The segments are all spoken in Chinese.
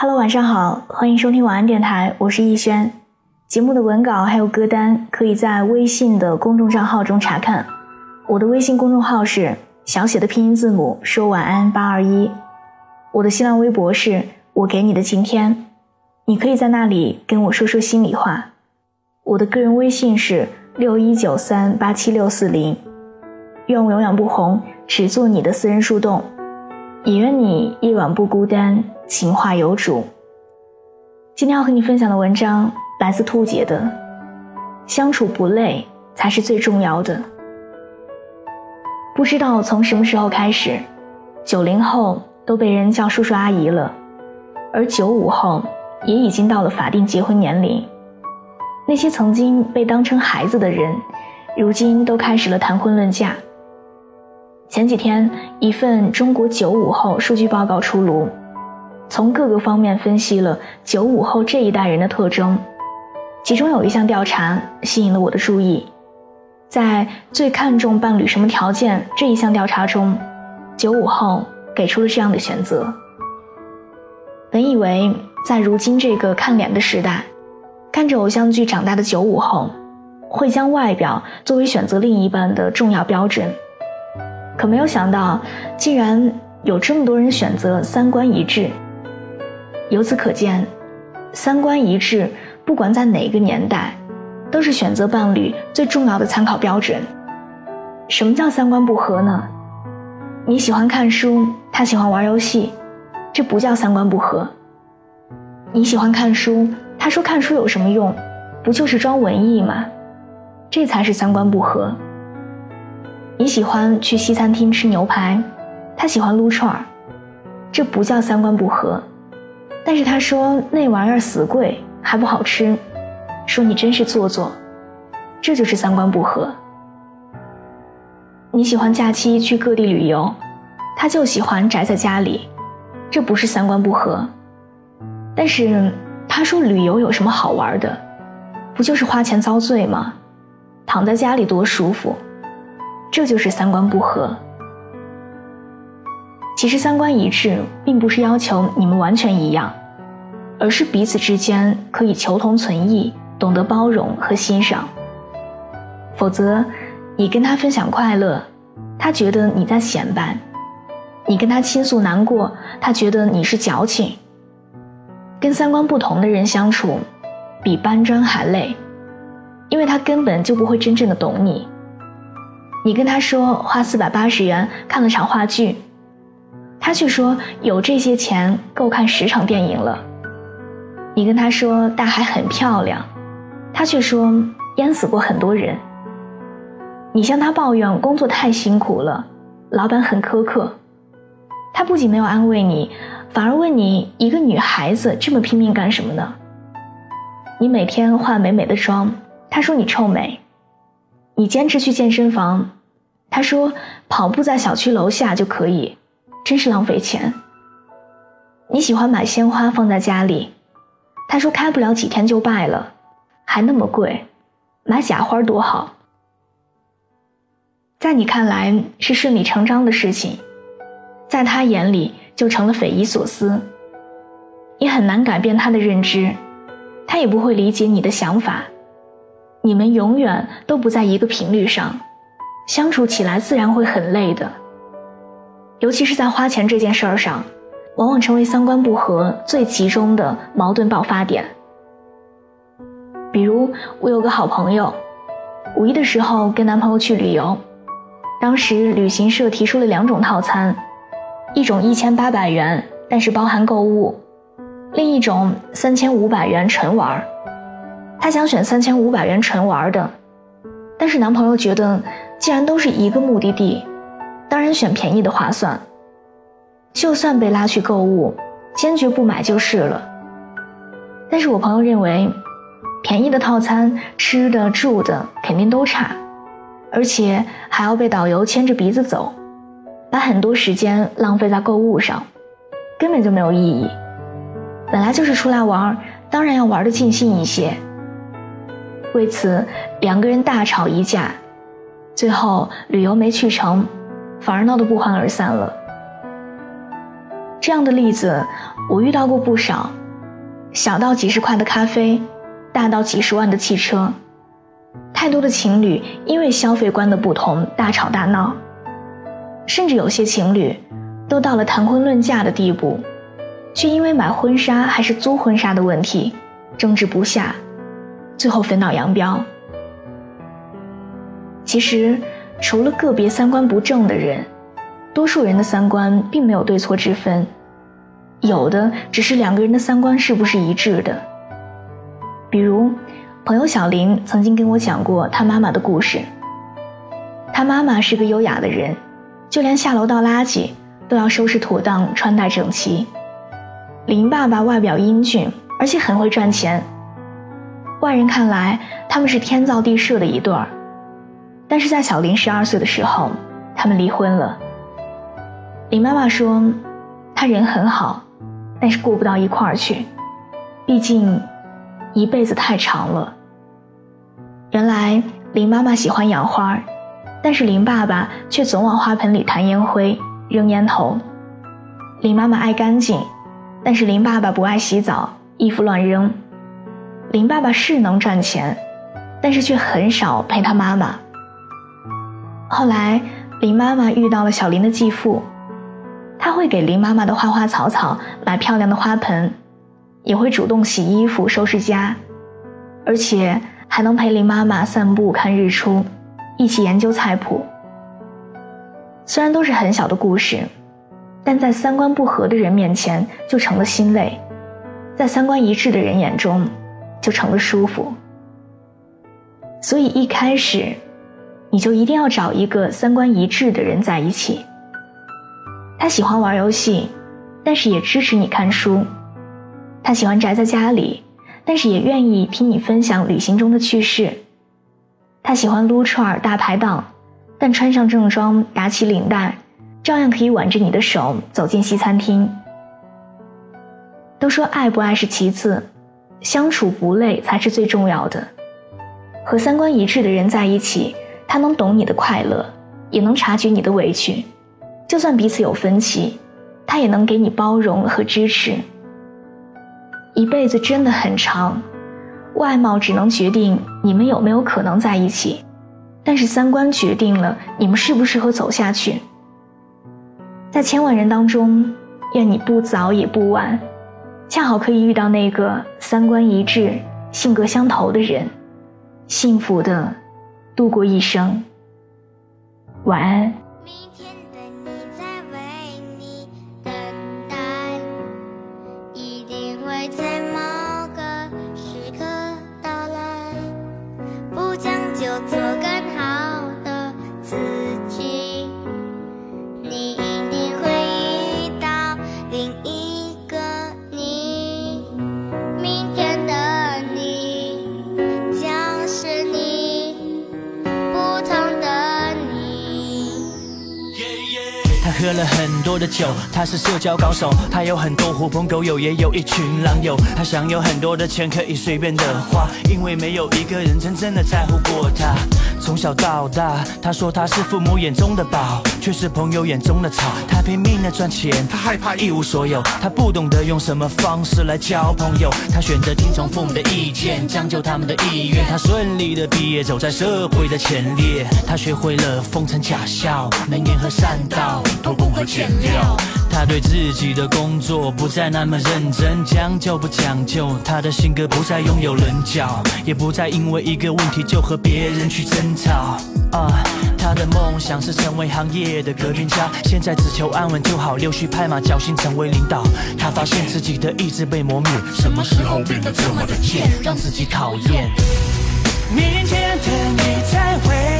Hello，晚上好，欢迎收听晚安电台，我是逸轩。节目的文稿还有歌单可以在微信的公众账号中查看。我的微信公众号是小写的拼音字母说晚安八二一。我的新浪微博是我给你的晴天，你可以在那里跟我说说心里话。我的个人微信是六一九三八七六四零。愿我永远不红，只做你的私人树洞。也愿你夜晚不孤单，情话有主。今天要和你分享的文章来自兔姐的《相处不累才是最重要的》。不知道从什么时候开始，九零后都被人叫叔叔阿姨了，而九五后也已经到了法定结婚年龄。那些曾经被当成孩子的人，如今都开始了谈婚论嫁。前几天，一份中国九五后数据报告出炉，从各个方面分析了九五后这一代人的特征。其中有一项调查吸引了我的注意，在最看重伴侣什么条件这一项调查中，九五后给出了这样的选择。本以为在如今这个看脸的时代，看着偶像剧长大的九五后，会将外表作为选择另一半的重要标准。可没有想到，竟然有这么多人选择三观一致。由此可见，三观一致，不管在哪个年代，都是选择伴侣最重要的参考标准。什么叫三观不合呢？你喜欢看书，他喜欢玩游戏，这不叫三观不合。你喜欢看书，他说看书有什么用？不就是装文艺吗？这才是三观不合。你喜欢去西餐厅吃牛排，他喜欢撸串儿，这不叫三观不合。但是他说那玩意儿死贵还不好吃，说你真是做作，这就是三观不合。你喜欢假期去各地旅游，他就喜欢宅在家里，这不是三观不合。但是他说旅游有什么好玩的，不就是花钱遭罪吗？躺在家里多舒服。这就是三观不合。其实三观一致，并不是要求你们完全一样，而是彼此之间可以求同存异，懂得包容和欣赏。否则，你跟他分享快乐，他觉得你在显摆；你跟他倾诉难过，他觉得你是矫情。跟三观不同的人相处，比搬砖还累，因为他根本就不会真正的懂你。你跟他说花四百八十元看了场话剧，他却说有这些钱够看十场电影了。你跟他说大海很漂亮，他却说淹死过很多人。你向他抱怨工作太辛苦了，老板很苛刻，他不仅没有安慰你，反而问你一个女孩子这么拼命干什么呢？你每天化美美的妆，他说你臭美。你坚持去健身房，他说跑步在小区楼下就可以，真是浪费钱。你喜欢买鲜花放在家里，他说开不了几天就败了，还那么贵，买假花多好。在你看来是顺理成章的事情，在他眼里就成了匪夷所思。你很难改变他的认知，他也不会理解你的想法。你们永远都不在一个频率上，相处起来自然会很累的。尤其是在花钱这件事儿上，往往成为三观不合最集中的矛盾爆发点。比如，我有个好朋友，五一的时候跟男朋友去旅游，当时旅行社提出了两种套餐，一种一千八百元，但是包含购物；另一种三千五百元纯玩儿。她想选三千五百元纯玩的，但是男朋友觉得，既然都是一个目的地，当然选便宜的划算。就算被拉去购物，坚决不买就是了。但是我朋友认为，便宜的套餐吃的住的肯定都差，而且还要被导游牵着鼻子走，把很多时间浪费在购物上，根本就没有意义。本来就是出来玩，当然要玩的尽兴一些。为此，两个人大吵一架，最后旅游没去成，反而闹得不欢而散了。这样的例子我遇到过不少，小到几十块的咖啡，大到几十万的汽车，太多的情侣因为消费观的不同大吵大闹，甚至有些情侣都到了谈婚论嫁的地步，却因为买婚纱还是租婚纱的问题争执不下，最后分道扬镳。其实，除了个别三观不正的人。多数人的三观并没有对错之分，有的只是两个人的三观是不是一致的。比如，朋友小林曾经跟我讲过他妈妈的故事。他妈妈是个优雅的人，就连下楼倒垃圾都要收拾妥当、穿戴整齐。林爸爸外表英俊，而且很会赚钱，外人看来他们是天造地设的一对儿。但是在小林十二岁的时候，他们离婚了。林妈妈说：“他人很好，但是过不到一块儿去。毕竟，一辈子太长了。”原来林妈妈喜欢养花，但是林爸爸却总往花盆里弹烟灰、扔烟头。林妈妈爱干净，但是林爸爸不爱洗澡，衣服乱扔。林爸爸是能赚钱，但是却很少陪他妈妈。后来，林妈妈遇到了小林的继父。他会给林妈妈的花花草草买漂亮的花盆，也会主动洗衣服、收拾家，而且还能陪林妈妈散步、看日出，一起研究菜谱。虽然都是很小的故事，但在三观不合的人面前就成了欣慰，在三观一致的人眼中就成了舒服。所以一开始，你就一定要找一个三观一致的人在一起。他喜欢玩游戏，但是也支持你看书；他喜欢宅在家里，但是也愿意听你分享旅行中的趣事；他喜欢撸串大排档，但穿上正装打起领带，照样可以挽着你的手走进西餐厅。都说爱不爱是其次，相处不累才是最重要的。和三观一致的人在一起，他能懂你的快乐，也能察觉你的委屈。就算彼此有分歧，他也能给你包容和支持。一辈子真的很长，外貌只能决定你们有没有可能在一起，但是三观决定了你们适不适合走下去。在千万人当中，愿你不早也不晚，恰好可以遇到那个三观一致、性格相投的人，幸福的度过一生。晚安。喝了很多的酒，他是社交高手，他有很多狐朋狗友，也有一群狼友。他想有很多的钱可以随便的花，因为没有一个人真正的在乎过他。从小到大，他说他是父母眼中的宝，却是朋友眼中的草。他拼命的赚钱，他害怕一无所有，他不懂得用什么方式来交朋友。他选择听从父母的意见，将就他们的意愿。他顺利的毕业，走在社会的前列。他学会了奉承假笑，能言和善道。偷工和减料，他对自己的工作不再那么认真，将就不讲究，他的性格不再拥有棱角，也不再因为一个问题就和别人去争吵。啊，他的梦想是成为行业的革命家，现在只求安稳就好，溜须拍马，侥幸成为领导。他发现自己的意志被磨灭，什么时候变得这么的贱，让自己讨厌。明天的你在为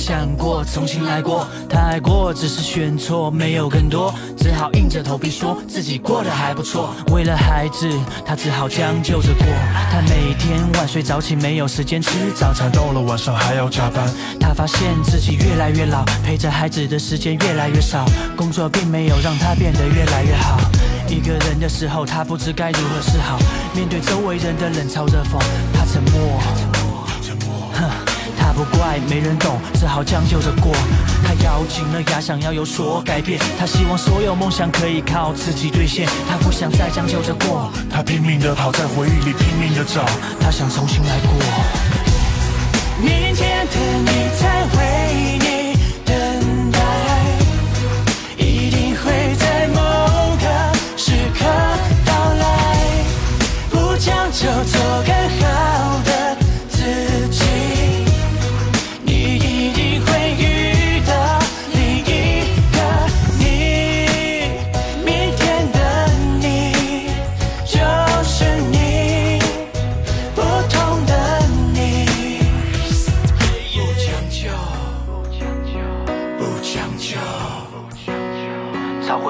想过重新来过他爱过只是选错没有更多。只好硬着头皮说自己过得还不错。为了孩子他只好将就着过。他每天晚睡早起没有时间吃早餐到了晚上还要加班。他发现自己越来越老陪着孩子的时间越来越少工作并没有让他变得越来越好。一个人的时候他不知该如何是好。面对周围人的冷嘲热讽他沉默。不怪，没人懂，只好将就着过。他咬紧了牙，想要有所改变。他希望所有梦想可以靠自己兑现。他不想再将就着过。他拼命的跑，在回忆里拼命的找。他想重新来过。明天的你在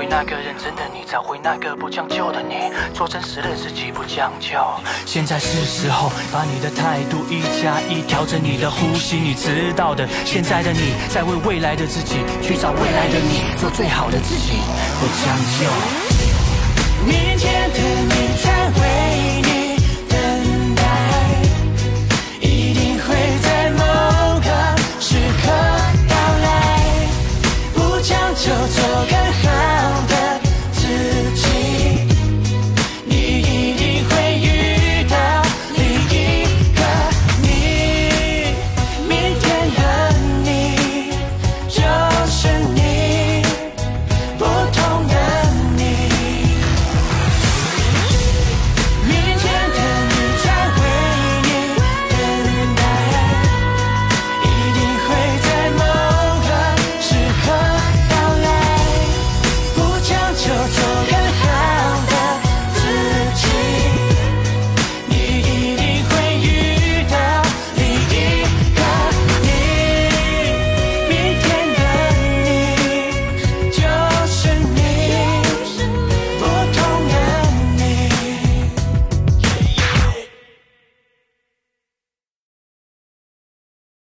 那个认真的你，找回那个不将就的你，做真实的自己，不将就。现在是时候把你的态度一加一，调整你的呼吸，你知道的。现在的你在为未来的自己去找未来的你，做最好的自己，不将就。明天的你才会。